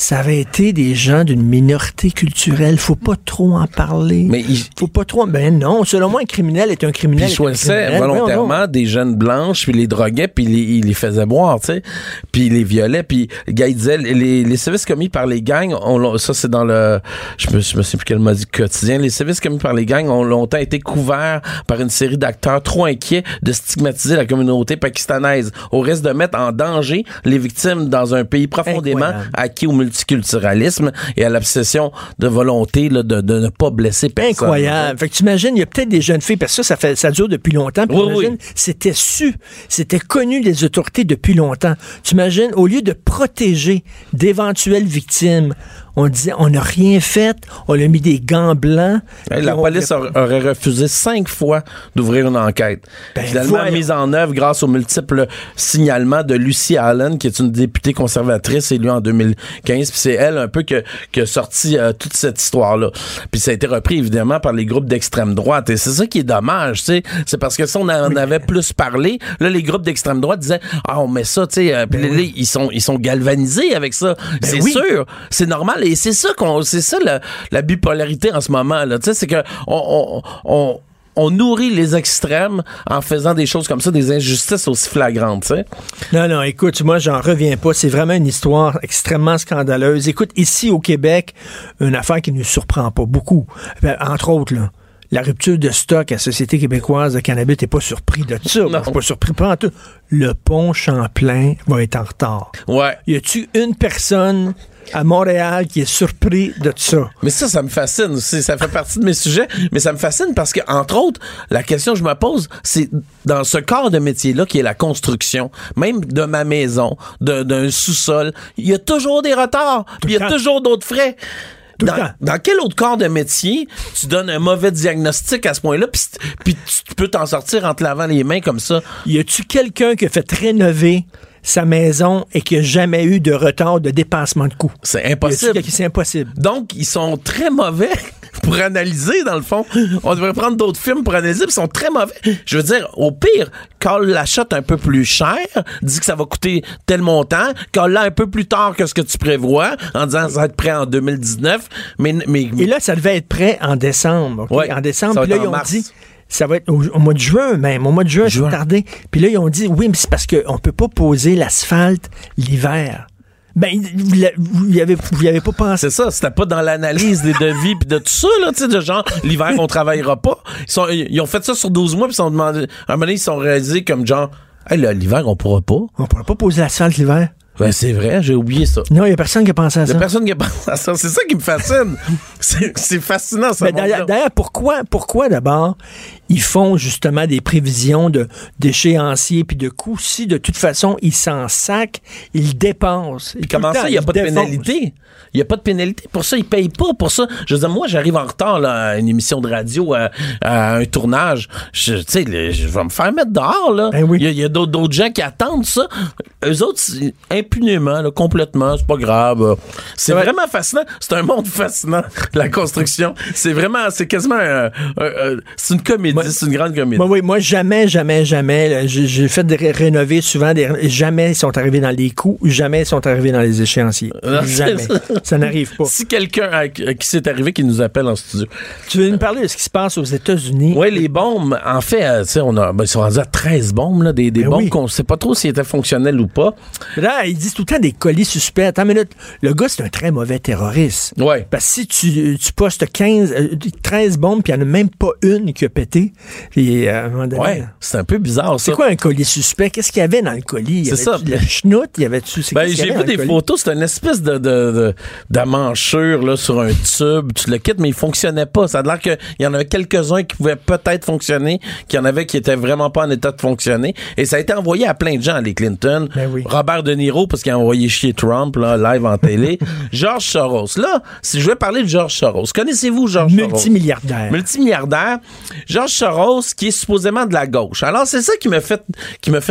ça avait été des gens d'une minorité culturelle. Faut pas trop en parler. Mais ils- faut pas trop. Ben non, selon moi, un criminel est un Puis criminel. criminel. Voyons donc. volontairement des jeunes blanches, puis les droguaient, puis les, ils les faisaient boire, tu sais. Puis ils les violaient, puis le gars, il disait, les, les services commis par les gangs, on, ça c'est dans le, je me, je me sais plus quel m'a dit quotidien, les services commis par les gangs ont longtemps été couverts par une série d'acteurs trop inquiets de stigmatiser la communauté pakistanaise, au risque de mettre en danger les victimes dans un pays profondément Incroyable. acquis au multiculturalisme et à l'obsession de volonté là, de, de ne pas blesser personne. Incroyable. Fait que tu imagines, il y a peut-être des jeunes filles, parce que ça, ça, fait, ça dure depuis longtemps. Oui, oui. c'était su, c'était connu des autorités depuis longtemps. Tu imagines, au lieu de protéger d'éventuelles victimes, on disait, on n'a rien fait, on a mis des gants blancs. La on- police aurait refusé cinq fois d'ouvrir une enquête. Ben, Finalement, voyons. mise en œuvre grâce aux multiples signalements de Lucy Allen, qui est une députée conservatrice élue en 2015. Puis c'est elle un peu que- qui a sorti euh, toute cette histoire-là. Puis ça a été repris évidemment par les groupes d'extrême droite. Et c'est ça qui est dommage, tu sais. C'est parce que si on en avait plus parlé, là, les groupes d'extrême droite disaient, ah, on met ça, tu sais. euh, là, ils sont, ils sont galvanisés avec ça. c'est Ben oui. sûr. C'est normal. Et c'est ça qu'on, c'est ça la, la bipolarité en ce moment, là. Tu sais, c'est que on, on, on on nourrit les extrêmes en faisant des choses comme ça, des injustices aussi flagrantes. Non, non, écoute, moi, j'en reviens pas. C'est vraiment une histoire extrêmement scandaleuse. Écoute, ici au Québec, une affaire qui ne nous surprend pas beaucoup. Ben, entre autres, là. La rupture de stock à la Société québécoise de cannabis, t'es pas surpris de ça. Non. T'es pas surpris pas en tout. Le pont Champlain va être en retard. Ouais. Y a-tu une personne à Montréal qui est surpris de ça? Mais ça, ça me fascine aussi. Ça fait partie de mes sujets. Mais ça me fascine parce que, entre autres, la question que je me pose, c'est dans ce corps de métier-là qui est la construction, même de ma maison, d'un sous-sol, il y a toujours des retards. Il y a toujours d'autres frais. Dans, quel autre corps de métier tu donnes un mauvais diagnostic à ce point-là, puis tu peux t'en sortir en te lavant les mains comme ça? Y a-tu quelqu'un qui a fait rénover sa maison et qui a jamais eu de retard de dépassement de coûts? C'est impossible. quelqu'un- C'est impossible. Donc, ils sont très mauvais pour analyser, dans le fond. On devrait prendre d'autres films pour analyser, ils sont très mauvais. Je veux dire, au pire, quand l'achète un peu plus cher, dit que ça va coûter tel montant, quand là un peu plus tard que ce que tu prévois, en disant ça va être prêt en 2019, mais... mais Et là, ça devait être prêt en décembre. OK? Ouais, en décembre, puis là, ils ont mars. dit. Ça va être au, au mois de juin même. Au mois de juin, c'est Juin. tardé. Puis là, ils ont dit, oui, mais c'est parce qu'on peut pas poser l'asphalte l'hiver. Ben, vous l'a- vous y avez, pas pensé. C'est ça, c'était pas dans l'analyse des devis puis de tout ça, là, tu sais, de genre, l'hiver, on travaillera pas. Ils, sont, ils ont fait ça sur 12 mois puis ils sont demandé, à un moment donné, ils sont réalisés comme genre, hey, l'hiver, on pourra pas. On pourra pas poser l'asphalte l'hiver. Ben, c'est vrai, j'ai oublié ça. Non, il y a personne qui a pensé à Il y ça. a personne qui pense à ça. C'est ça qui me fascine. c'est fascinant, ça. Mais d'ailleurs, d'ailleurs, pourquoi, pourquoi d'abord ils font justement des prévisions de d'échéanciers puis de coûts si de toute façon ils s'en sacent, ils dépensent. Comment ça, il n'y a pas de défoncent. pénalité? Il n'y a pas de pénalité. Pour ça, ils payent pas. Pour ça, je veux dire, moi, j'arrive en retard là, à une émission de radio, à, à un tournage. Je- Tu sais, je vais me faire mettre dehors, là. Ben oui. Il y a, d'autres, gens qui attendent ça. Eux autres, impunément, là, complètement, c'est pas grave. C'est vraiment fascinant. C'est un monde fascinant, la construction. C'est vraiment, c'est quasiment, c'est une comédie, c'est une grande comédie. Moi, oui, moi, jamais, jamais, jamais. là, J'ai fait des ré- rénover souvent. Des, jamais ils sont arrivés dans les coûts, jamais ils sont arrivés dans les échéanciers. Non, c'est jamais. ça. Ça n'arrive pas. Si quelqu'un à, à qui c'est arrivé qui nous appelle en studio. Tu veux nous parler de ce qui se passe aux États-Unis? Oui, les bombes, en fait, euh, on a, ben, ils sont rendus à 13 bombes, là, des, des Ben bombes oui. qu'on sait pas trop s'ils étaient fonctionnelles ou pas. Là, ils disent tout le temps des colis suspects. Attends une minute. Le gars, c'est un très mauvais terroriste. Ouais. Parce que si tu, tu postes 15, euh, 13 bombes, puis il n'y en a même pas une qui a pété, et, euh, à un moment donné, Ouais, c'est un peu bizarre, ça. C'est quoi un colis suspect? Qu'est-ce qu'il y avait dans le colis? C'est ça. Le schnout, il y c'est Ben, qu'est-ce qu'il y j'ai avait vu des colis? photos, c'était une espèce de, de, de, d'amanchure, là, sur un tube. Tu le quittes, mais il fonctionnait pas. Ça a l'air qu'il y en avait quelques-uns qui pouvaient peut-être fonctionner, qu'il y en avait qui étaient vraiment pas en état de fonctionner. Et ça a été envoyé à plein de gens, les Clinton. Ben oui. Robert De Niro, parce qu'il a envoyé chier Trump, là, live en télé. George Soros. Là, si je vais parler de George Soros, connaissez-vous George Soros? Multimilliardaire. multimilliardaire, George Soros, qui est supposément de la gauche. Alors, c'est ça qui me fait,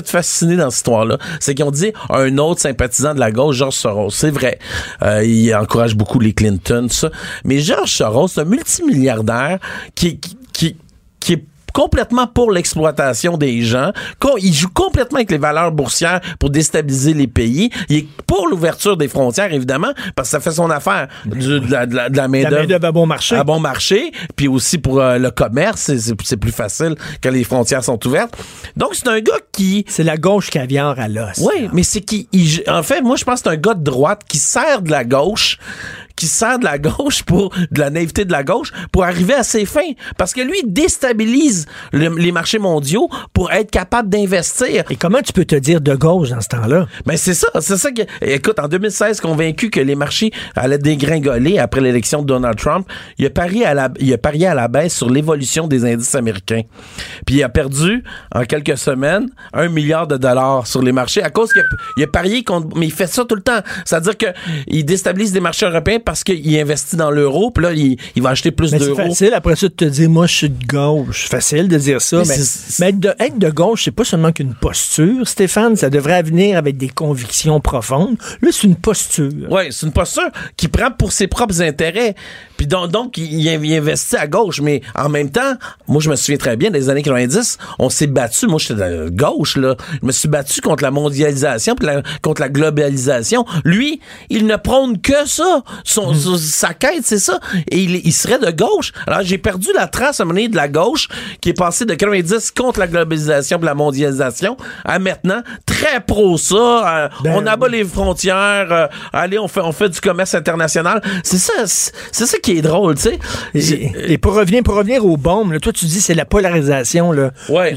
fasciner dans cette histoire-là. C'est qu'ils ont dit un autre sympathisant de la gauche, George Soros. C'est vrai. Euh, il encourage beaucoup les Clinton, ça. Mais George Soros, un multimilliardaire qui, qui est complètement pour l'exploitation des gens. Il joue complètement avec les valeurs boursières pour déstabiliser les pays. Il est pour l'ouverture des frontières, évidemment, parce que ça fait son affaire du- de la, de la, de la La main-d'œuvre à bon marché. à bon marché, puis aussi pour euh, le commerce, c'est- plus facile quand les frontières sont ouvertes. Donc c'est un gars qui C'est la gauche caviar à l'os. oui, mais c'est qui en fait moi je pense que c'est un gars de droite qui sert de la gauche qui sert de la gauche pour de la naïveté de la gauche pour arriver à ses fins parce que lui il déstabilise le- les marchés mondiaux pour être capable d'investir. Et comment tu peux te dire de gauche dans ce temps-là? Ben c'est ça, c'est ça que écoute en 2016 convaincu que les marchés allaient dégringoler après l'élection de Donald Trump, il a parié à la il a parié à la baisse sur l'évolution des indices américains. Puis il a perdu en quelques semaines un milliard de dollars sur les marchés à cause qu'il a, il a parié contre mais il fait ça tout le temps, c'est-à-dire que il déstabilise les marchés européens parce qu'il investit dans l'euro, puis là il, il va acheter plus Mais c'est d'euros. facile après ça de te dire, moi, je suis de gauche. Facile de dire ça. Mais Mais, c'est- mais être, de, être de gauche, c'est pas seulement qu'une posture, Stéphane. Ça devrait venir avec des convictions profondes. Là, c'est une posture. Oui, c'est une posture qui prend pour ses propres intérêts. Puis donc, donc il, il investit à gauche, mais en même temps, moi, je me souviens très bien, des années 90, on s'est battu, moi, j'étais de gauche, là. Je me suis battu contre la mondialisation, puis la- contre la globalisation. Lui, il ne prône que ça. Son, son- sa quête, c'est ça. Et il, il serait de gauche. Alors, j'ai perdu la trace à un moment donné de la gauche, qui est passée de 90 contre la globalisation puis la mondialisation, à maintenant très pro ça. euh, Ben on abat les frontières. euh, allez, on fait, on fait du commerce international. C'est ça, c'est ça qui est drôle, tu sais. Et pour revenir, pour revenir aux bombes, là, toi, tu dis c'est la polarisation. Là. Ouais.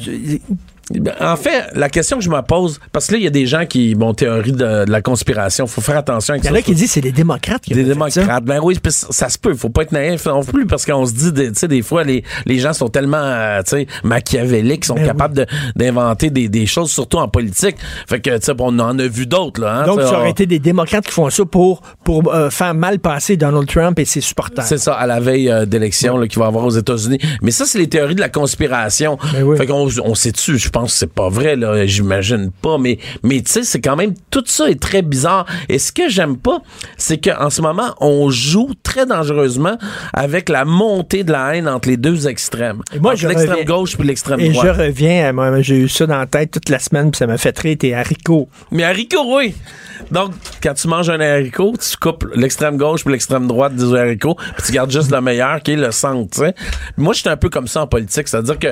Ben, En fait, la question que je me pose, parce que là, il y a des gens qui, bon, théorie de, de la conspiration, faut faire attention avec Il y en ça. a qui disent c'est les démocrates qui des ça. démocrates. Ben oui, ça se peut. Faut pas être naïf non plus parce qu'on se dit, tu sais, des fois, les, les gens sont tellement, euh, tu sais, machiavéliques, sont Ben capables d'inventer des, des choses, surtout en politique. Fait que, tu sais, on en a vu d'autres, là. hein, Donc, ça aurait on- été des démocrates qui font ça pour, pour euh, faire mal passer Donald Trump et ses supporters. C'est ça, à la veille euh, d'élection là, qu'il va y avoir aux États-Unis. Mais ça, c'est les théories de la conspiration. Ben oui. Fait qu'on on sait dessus, je pense que c'est pas vrai, là, j'imagine pas. Mais, mais tu sais, c'est quand même, tout ça est très bizarre. Et ce que j'aime pas, c'est qu'en ce moment, on joue très dangereusement avec la montée de la haine entre les deux extrêmes. Et moi, l'extrême reviens- gauche puis l'extrême Et droite. je reviens, à moi, j'ai eu ça dans la tête toute la semaine, puis ça m'a fait rire, tes haricots. Mais haricots, oui. Donc, quand tu manges un haricot, tu coupes l'extrême gauche puis l'extrême droite des haricots, puis tu gardes juste le meilleur qui est le centre, tu sais. Moi, j'étais un peu comme ça en politique, c'est-à-dire que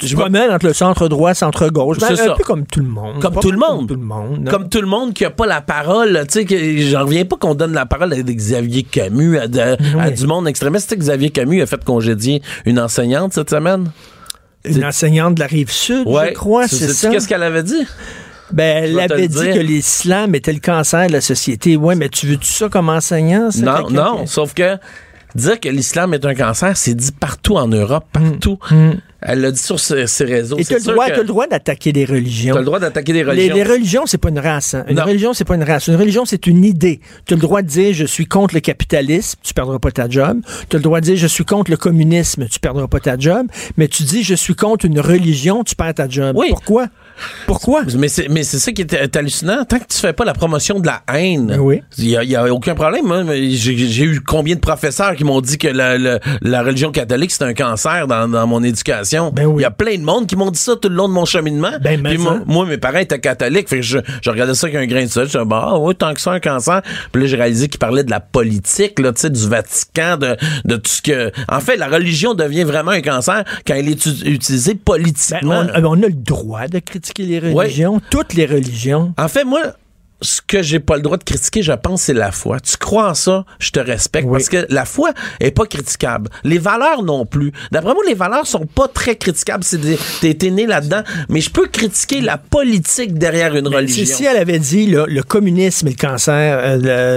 Je je me promène entre le centre droit, centre gauche. Ben, un ça. peu comme tout le monde. comme tout le monde. tout le monde. non. Comme tout le monde qui a pas la parole, tu sais, j'en reviens pas qu'on donne la parole à Xavier Camus, à, de- à Oui. du monde extrémiste. Tu sais que Xavier Camus a fait congédier une enseignante cette semaine. Une enseignante de la rive sud, je crois, c'est ça? Qu'est-ce qu'elle avait dit? Ben, elle avait dit que l'islam était le cancer de la société. Ouais, mais tu veux-tu ça comme enseignant? ça, Non, non, sauf que dire que l'islam est un cancer, c'est dit partout en Europe, partout. Elle l'a dit sur ses, ses réseaux. Mm. Et tu as le droit, que t'as le droit d'attaquer des religions. t'as le droit d'attaquer des Les, religions. les religions, c'est pas une race. hein. Une Non. religion, c'est pas une race. Une religion, c'est une idée. Tu as le droit de dire je suis contre le capitalisme, tu perdras pas ta job. Tu as le droit de dire je suis contre le communisme, tu perdras pas ta job. Mais tu dis je suis contre une religion, tu perds ta job. Oui. Pourquoi? Pourquoi? Mais c'est, mais c'est ça qui est, hallucinant. Tant que tu fais pas la promotion de la haine, Oui. il y a, aucun problème. hein. J'ai, j'ai eu combien de professeurs qui m'ont dit que la, la- la religion catholique c'est un cancer dans, dans mon éducation? Ben oui. Il y a plein de monde qui m'ont dit ça tout le long de mon cheminement. Ben, Puis moi, mes parents étaient catholiques. Fait que je, je regardais ça avec un grain de sel. Je disais, bah, ah, tant que ça, un cancer. Puis là, j'ai réalisé qu'ils parlaient de la politique, là, du Vatican, de, de tout ce que. En fait, la religion devient vraiment un cancer quand elle est utilisée Ben, politiquement. on, on a le droit de critiquer les religions, toutes les religions. En fait, moi, ce que j'ai pas le droit de critiquer, je pense, c'est la foi. Tu crois en ça, je te respecte Oui. parce que la foi est pas critiquable. Les valeurs non plus. D'après moi, les valeurs sont pas très critiquables. C'est t'es né là-dedans, mais je peux critiquer la politique derrière une religion. si elle avait dit là, le communisme et le cancer, euh,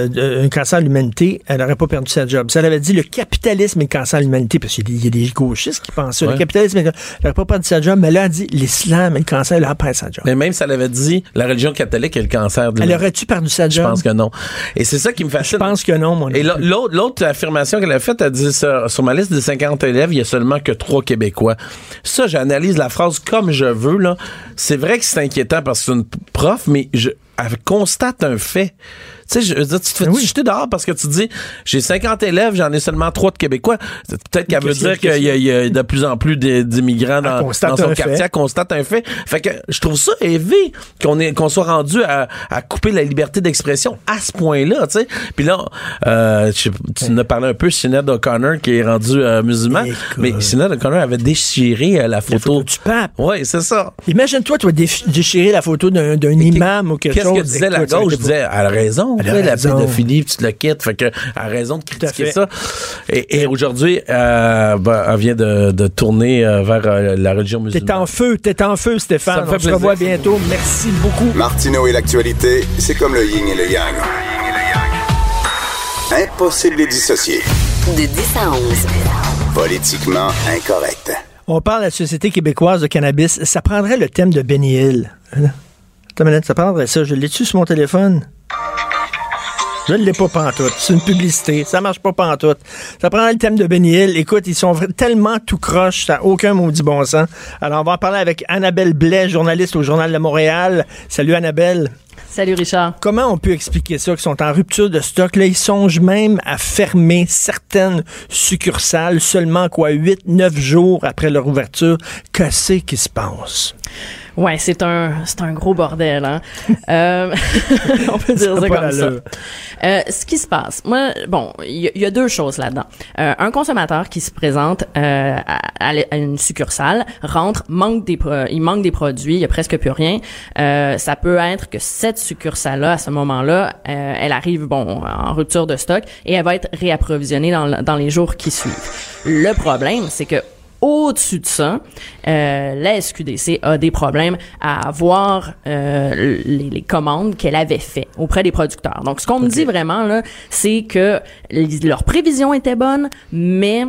le- euh, un cancer à l'humanité, elle n'aurait pas perdu sa job. Si elle avait dit le capitalisme et le cancer à l'humanité, parce qu'il y a des- il y a des gauchistes qui pensent ça, Ouais. le capitalisme, et le- elle n'aurait pas perdu sa job, mais là, elle a dit l'islam et le cancer, elle a perdu sa job. Mais même si elle avait dit la religion catholique est le cancer de Elle aurait-tu perdu sa je job? pense que non. Et c'est ça qui me Je fascine. pense que non, mon Et l'autre, l'autre affirmation qu'elle a faite, elle dit sur, sur ma liste de 50 élèves, il y a seulement que trois Québécois. Ça, j'analyse la phrase comme je veux, là. C'est vrai que c'est inquiétant parce que c'est une prof, mais je, elle constate un fait. Tu sais, je veux dire, tu te fais Ben oui. jeter dehors parce que tu dis, j'ai 50 élèves, j'en ai seulement trois de Québécois. Peut-être qu'elle veut Qu'est-ce dire qu'il y y, a- de plus en plus d'immigrants dans, dans son quartier. fait. Elle constate un fait. Fait que je trouve ça élevé qu'on soit rendu à, à couper la liberté d'expression à ce point-là, tu sais. Puis là, euh, tu nous as parlé un peu Sinead O'Connor qui est rendu euh, musulman, Écoute. mais Sinead O'Connor avait déchiré euh, la photo. photo du pape. Oui, c'est ça. Imagine-toi, toi, déf- déchirer la photo d'un imam ou quelque Qu'est-ce chose. que disait la Écoute, gauche? Je disais, elle a raison. Sais, la pédophilie, puis tu le quittes. Fait que, elle a raison de à critiquer ça. Et, et aujourd'hui, euh, ben, elle vient de, de tourner euh, vers euh, la religion T'es musulmane. en feu, t'es en feu, Ça Stéphane. me fait On se revoit bientôt. Merci beaucoup. Martineau et l'actualité, c'est comme le yin et le yang. Impossible de les dissocier. De 10 à 11. Politiquement incorrect. On parle de la Société québécoise de cannabis. Ça prendrait le thème de Benny Hill. Attends une minute, ça prendrait ça. Je l'ai-tu sur mon téléphone? Je ne l'ai pas pantoute. C'est une publicité. Ça marche pas pantoute. Ça prendrait le thème de Benny Hill. Écoute, ils sont tellement tout croche, ça n'a aucun maudit bon sens. Alors, on va en parler avec Annabelle Blais, journaliste au Journal de Montréal. Salut, Annabelle. Salut Richard. Comment on peut expliquer ça, qu'ils sont en rupture de stock? Là, ils songent même à fermer certaines succursales seulement, quoi, 8, 9 jours après leur ouverture. Qu'est-ce qui se passe? Ouais, c'est un c'est un gros bordel. Hein? euh, on peut dire ça, comme ça. Euh, ce qui se passe, moi, bon, il y, a deux choses là-dedans. Euh, un consommateur qui se présente euh, à, à, une succursale rentre, manque des il manque des produits, il y a presque plus rien. Euh, ça peut être que cette succursale-là, à ce moment-là, euh, elle arrive bon en rupture de stock et elle va être réapprovisionnée dans, dans les jours qui suivent. Le problème, c'est que au-dessus de ça, euh, la SQDC a des problèmes à avoir euh, les, commandes qu'elle avait fait auprès des producteurs. Donc, ce qu'on me dit vraiment là, c'est que leurs prévisions étaient bonnes, mais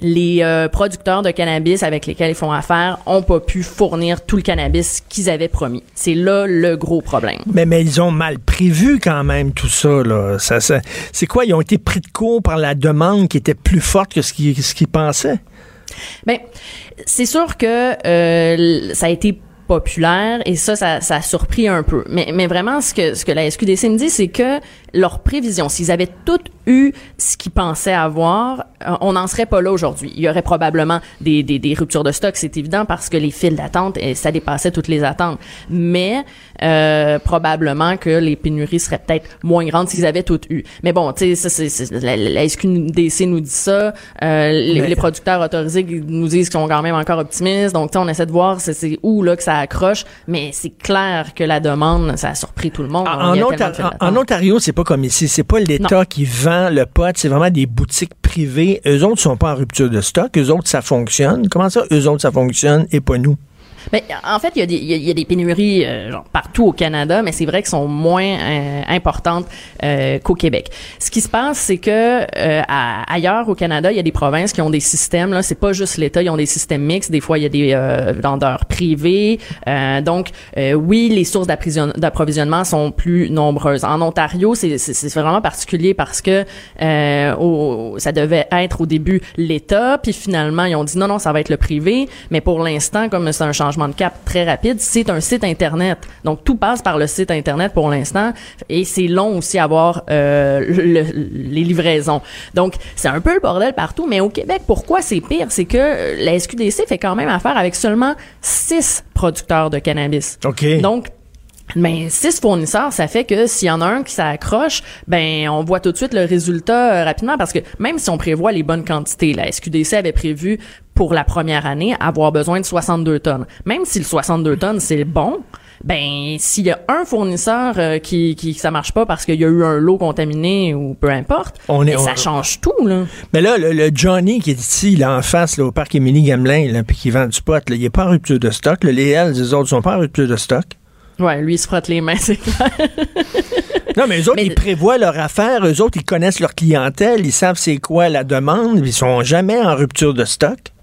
les euh, producteurs de cannabis avec lesquels ils font affaire ont pas pu fournir tout le cannabis qu'ils avaient promis. C'est là le gros problème. Mais, mais ils ont mal prévu quand même tout ça. Là. Ça, c'est quoi? Ils ont été pris de court par la demande qui était plus forte que ce qu'ils, ce qu'ils pensaient? Ben, c'est sûr que euh, ça a été populaire et ça, ça, a surpris un peu. Mais, mais vraiment, ce que, ce que la SQDC me dit, c'est que leurs prévisions, s'ils avaient toutes eu ce qu'ils pensaient avoir, euh, on n'en serait pas là aujourd'hui. Il y aurait probablement des, des, des ruptures de stock, c'est évident, parce que les files d'attente, eh, ça dépassait toutes les attentes. Mais euh, probablement que les pénuries seraient peut-être moins grandes s'ils avaient toutes eu. Mais bon, tu sais, la, la, SQDC nous dit ça, euh, les, producteurs autorisés nous disent qu'ils sont quand même encore optimistes. Donc, on essaie de voir c'est, où là que ça accroche. Mais c'est clair que la demande, ça a surpris tout le monde. En, en Ontario, c'est pas comme ici. C'est pas l'État qui vend le pot, c'est vraiment des boutiques privées. Eux autres sont pas en rupture de stock. Eux autres, ça fonctionne. Comment ça, eux autres, ça fonctionne et pas nous? Ben, en fait, il y, a des, y a des pénuries euh, genre, partout au Canada, mais c'est vrai qu'elles sont moins euh, importantes euh, qu'au Québec. Ce qui se passe, c'est que euh, ailleurs au Canada, il y a des provinces qui ont des systèmes. Là, c'est pas juste l'État, ils ont des systèmes mixtes. Des fois, il y a des vendeurs privés. donc, oui, les sources d'approvisionnement sont plus nombreuses. En Ontario, c'est vraiment particulier parce que au, ça devait être au début l'État, puis finalement, ils ont dit non, non, ça va être le privé. Mais pour l'instant, comme c'est un changement de cap très rapide, c'est un site Internet. Donc, tout passe par le site Internet pour l'instant et c'est long aussi à avoir euh, les livraisons. Donc, c'est un peu le bordel partout, mais au Québec, pourquoi c'est pire? C'est que la SQDC fait quand même affaire avec seulement six producteurs de cannabis. OK. Donc, mais six fournisseurs, ça fait que s'il y en a un qui s'accroche, ben on voit tout de suite le résultat euh, rapidement parce que même si on prévoit les bonnes quantités, la SQDC avait prévu pour la première année avoir besoin de 62 tonnes. Même si le 62 tonnes c'est bon, ben s'il y a un fournisseur euh, qui qui ça marche pas parce qu'il y a eu un lot contaminé ou peu importe, on est, ben, ça change tout là. Mais là le, Johnny qui est ici là en face là, au parc Émilie Gamelin là puis qui vend du pot, là, il est pas en rupture de stock, les L, les autres sont pas en rupture de stock. Ouais, lui, il se frotte les mains, c'est clair. non, mais eux autres, ils prévoient leur affaire. Eux autres, ils connaissent leur clientèle. Ils savent c'est quoi la demande. Ils sont jamais en rupture de stock.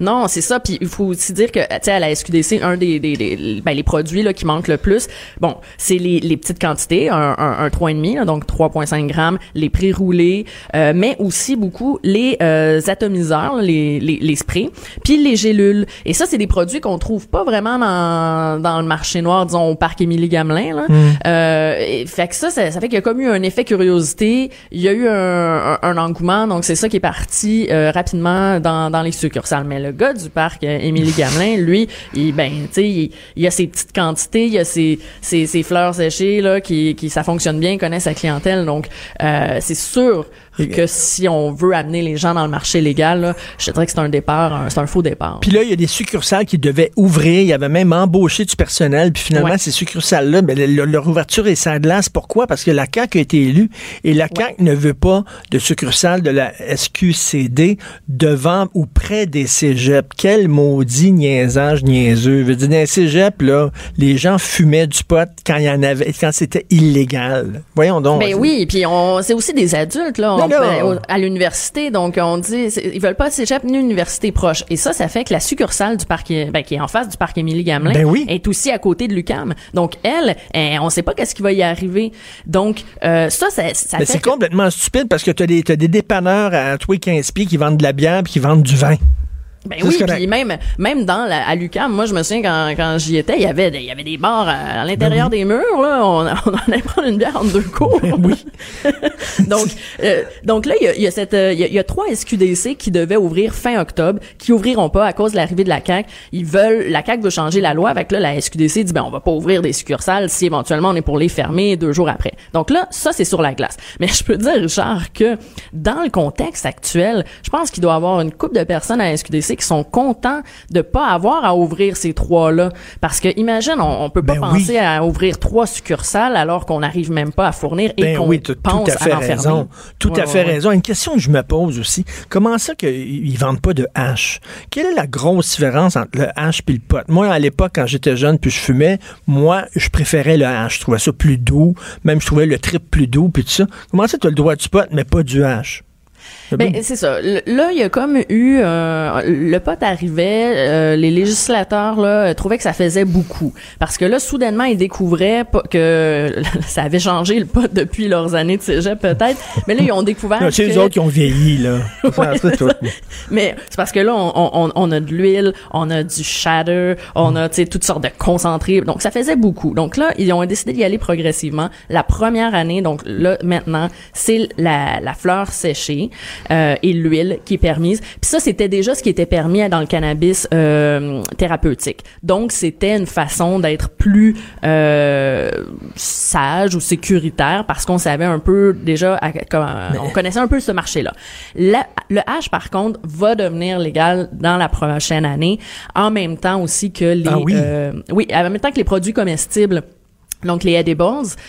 Non, c'est ça. Puis il faut aussi dire que, tu sais, à la SQDC, un des, des, ben, les produits là, qui manquent le plus, bon, c'est les, les petites quantités, un, un, un 3,5, donc 3,5 grammes, les prix roulés, euh, mais aussi beaucoup les euh, atomiseurs, les, les, les sprays, puis les gélules. Et ça, c'est des produits qu'on trouve pas vraiment dans, dans le marché noir, disons, au parc Émilie Gamelin. Là. Mm. Euh, fait que ça, ça, fait qu'il y a comme eu un effet curiosité. Il y a eu un, un, engouement, donc c'est ça qui est parti euh, rapidement dans, dans les succursales. Mais le gars du parc euh, Émilie Gamelin, lui, il ben tu sais, il, il, a ses petites quantités, il a ses, ses, ses fleurs séchées là qui, qui ça fonctionne bien, il connaît sa clientèle. Donc euh, c'est sûr que si on veut amener les gens dans le marché légal, là, je dirais que c'est un départ, c'est un faux départ. Puis là, il y a des succursales qui devaient ouvrir. Il y avait même embauché du personnel. Puis finalement, ces succursales-là, ben, leur ouverture est sans glace. Pourquoi? Parce que la CAQ a été élue et la CAQ ne veut pas de succursales de la SQCD devant ou près des cégeps. Quel maudit niaisage niaiseux. Je veux dire, dans les cégeps, là, les gens fumaient du pot quand il y en avait, quand c'était illégal. Voyons donc. Ben oui, puis on, c'est aussi des adultes, là. Ben, à l'université. Donc, on dit, ils veulent pas cégep ni université proche. Et ça, ça fait que la succursale du parc, ben, qui est en face du parc Émilie Gamelin, ben oui. est aussi à côté de l'UCAM. Donc, elle, eh, on sait pas qu'est-ce qui va y arriver. Donc, euh, ça, ça, ça C'est complètement stupide parce que tu as des, as des dépanneurs à tous les 15 pieds qui vendent de la bière puis qui vendent du vin. Ben oui, puis même même dans la, à l'UQAM, moi je me souviens quand, quand j'y étais, il y avait il y avait des bars à, l'intérieur ben des murs là, on, on allait prendre une bière en deux cours. Ben oui. donc euh, donc là il y a, y a cette il y, a, trois SQDC qui devaient ouvrir fin octobre, qui ouvriront pas à cause de l'arrivée de la CAC. Ils veulent la CAC veut changer la loi avec là la SQDC dit ben on va pas ouvrir des succursales si éventuellement on est pour les fermer deux jours après. Donc là ça c'est sur la glace. Mais je peux dire Richard que dans le contexte actuel, je pense qu'il doit y avoir une couple de personnes à SQDC qui sont contents de pas avoir à ouvrir ces trois-là. Parce que, imagine, on, on peut pas ben penser à ouvrir trois succursales alors qu'on n'arrive même pas à fournir et ben qu'on oui, pense tout à, fait raison. Tout à fait raison. Une question que je me pose aussi, comment ça qu'ils vendent pas de hache? Quelle est la grosse différence entre le hache et le pot? Moi, à l'époque, quand j'étais jeune puis je fumais, moi, je préférais le hache. Je trouvais ça plus doux. Même, je trouvais le trip plus doux puis tout ça. Comment ça, tu as le droit du pot, mais pas du hache? Ben, c'est ça. Là, il y a comme eu euh, le pote arrivait, euh, les législateurs là trouvaient que ça faisait beaucoup parce que là soudainement ils découvraient que ça avait changé le pote depuis leurs années de cégep peut-être, mais là ils ont découvert que c'est les autres qui ont vieilli là. mais c'est parce que là on, on, on, a de l'huile, on a du shatter, on a tu sais toutes sortes de concentrés, donc ça faisait beaucoup. Donc là ils ont décidé d'y aller progressivement. La première année, donc là maintenant c'est la, la fleur séchée. Euh, et l'huile qui est permise. Puis ça, c'était déjà ce qui était permis dans le cannabis euh, thérapeutique. Donc, c'était une façon d'être plus euh, sage ou sécuritaire parce qu'on savait un peu déjà, on connaissait un peu ce marché-là. Le hash, par contre, va devenir légal dans la prochaine année, en même temps aussi que les, ah oui? oui, en même temps que les produits comestibles donc les edibles,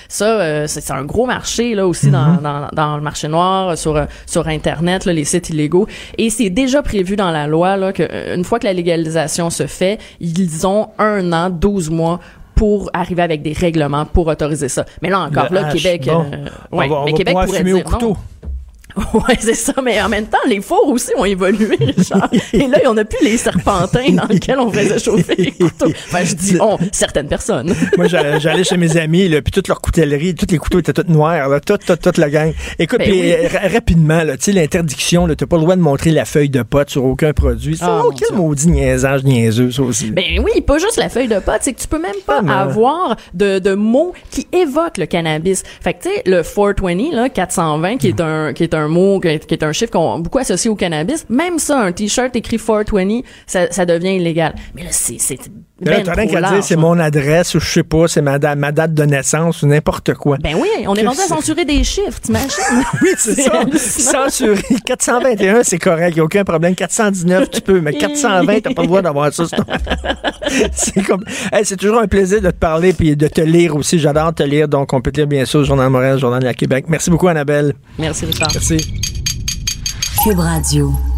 ça euh, c'est un gros marché là aussi dans, mhm. dans, dans, le marché noir sur sur internet là, les sites illégaux et c'est déjà prévu dans la loi là que euh, une fois que la légalisation se fait, ils ont un an, 12 mois pour arriver avec des règlements pour autoriser ça. Mais là encore là Québec euh, ouais, mais Québec pourrait dire non. Ouais, c'est ça, mais en même temps, les fours aussi ont évolué, Richard. Et là, on a plus les serpentins dans lesquels on faisait chauffer les couteaux. Enfin, je dis on, certaines personnes. Moi, j'allais chez mes amis, là, puis toute leur coutellerie, tous les couteaux étaient tous noirs, là, toute, toute, toute la gang. Écoute, ben rapidement, là, tu sais, l'interdiction, t'as pas le droit de montrer la feuille de pote sur aucun produit. C'est oh, ah, quel maudit niaisage niaiseux, ça aussi. Ben oui, pas juste la feuille de pote, c'est que tu peux même pas ah, avoir de, de mots qui évoquent le cannabis. Fait que, tu sais, le 420, là, 420, qui est un, qui est un mot qui est, un chiffre qu'on beaucoup associé au cannabis, même ça, un t-shirt écrit 420, ça, ça devient illégal. Mais là, c'est ben, t'as rien qu'à dire, c'est mon adresse ou je sais pas, c'est ma, ma, date de naissance ou n'importe quoi. Ben oui, on est rendu à censurer des chiffres, t'imagines? oui, c'est ça. Censurer. 421, c'est correct, il a aucun problème. 419, tu peux, mais 420, t'as pas le droit d'avoir ça. c'est comme, c'est toujours un plaisir de te parler puis de te lire aussi. J'adore te lire, donc on peut te lire bien sûr Journal Montréal, Journal de la Québec. Merci beaucoup, Annabelle. Merci, Richard. Merci. Cube Radio.